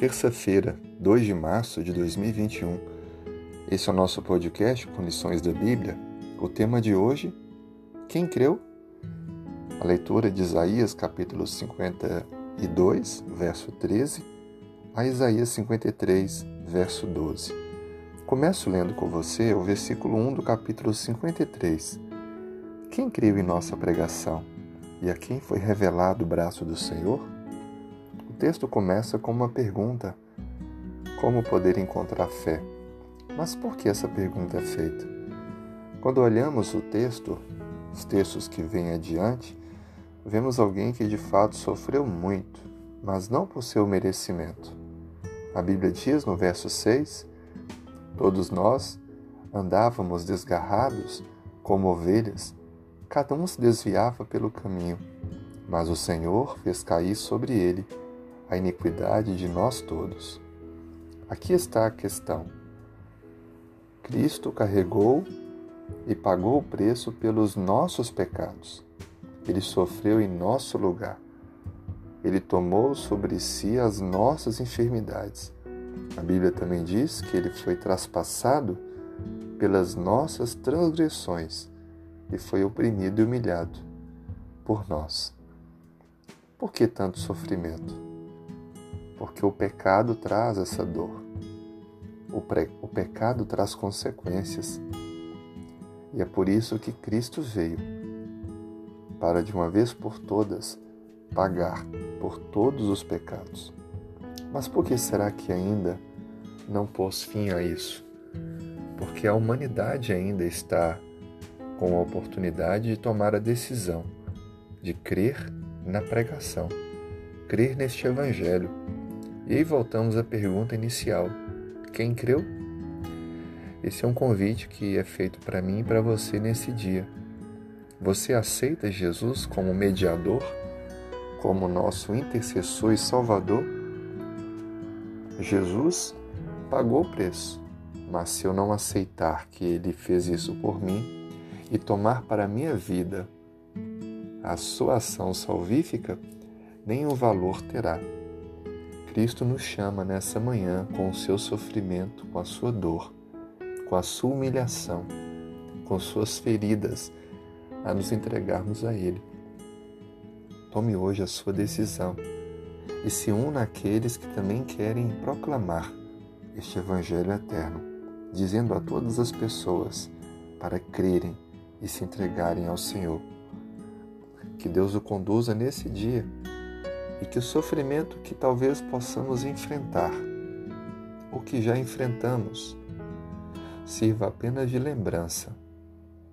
terça-feira, 2 de março de 2021. Esse é o nosso podcast com lições da Bíblia. O tema de hoje: Quem creu? A leitura de Isaías, capítulo 52, verso 13, a Isaías 53, verso 12. Começo lendo com você o versículo 1 do capítulo 53. Quem creu em nossa pregação e a quem foi revelado o braço do Senhor? Texto começa com uma pergunta: Como poder encontrar fé? Mas por que essa pergunta é feita? Quando olhamos o texto, os textos que vêm adiante, vemos alguém que de fato sofreu muito, mas não por seu merecimento. A Bíblia diz no verso 6: Todos nós andávamos desgarrados como ovelhas, cada um se desviava pelo caminho, mas o Senhor fez cair sobre ele a iniquidade de nós todos. Aqui está a questão. Cristo carregou e pagou o preço pelos nossos pecados. Ele sofreu em nosso lugar. Ele tomou sobre si as nossas enfermidades. A Bíblia também diz que ele foi traspassado pelas nossas transgressões e foi oprimido e humilhado por nós. Por que tanto sofrimento? Porque o pecado traz essa dor. O, pre... o pecado traz consequências. E é por isso que Cristo veio para, de uma vez por todas, pagar por todos os pecados. Mas por que será que ainda não pôs fim a isso? Porque a humanidade ainda está com a oportunidade de tomar a decisão de crer na pregação, crer neste Evangelho e aí voltamos à pergunta inicial: quem creu? Esse é um convite que é feito para mim e para você nesse dia. Você aceita Jesus como mediador, como nosso intercessor e salvador? Jesus pagou o preço, mas se eu não aceitar que ele fez isso por mim e tomar para a minha vida a sua ação salvífica, nenhum valor terá. Cristo nos chama nessa manhã com o seu sofrimento, com a sua dor, com a sua humilhação, com suas feridas, a nos entregarmos a Ele. Tome hoje a sua decisão e se una àqueles que também querem proclamar este Evangelho eterno, dizendo a todas as pessoas para crerem e se entregarem ao Senhor. Que Deus o conduza nesse dia e que o sofrimento que talvez possamos enfrentar, ou que já enfrentamos, sirva apenas de lembrança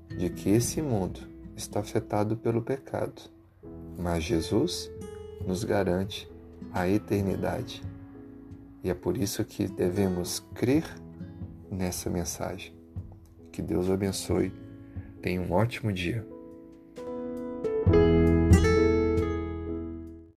de que esse mundo está afetado pelo pecado, mas Jesus nos garante a eternidade. E é por isso que devemos crer nessa mensagem. Que Deus abençoe. Tenha um ótimo dia.